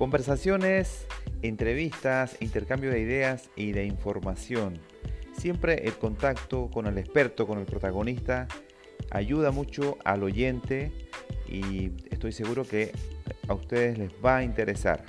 Conversaciones, entrevistas, intercambio de ideas y de información. Siempre el contacto con el experto, con el protagonista, ayuda mucho al oyente y estoy seguro que a ustedes les va a interesar.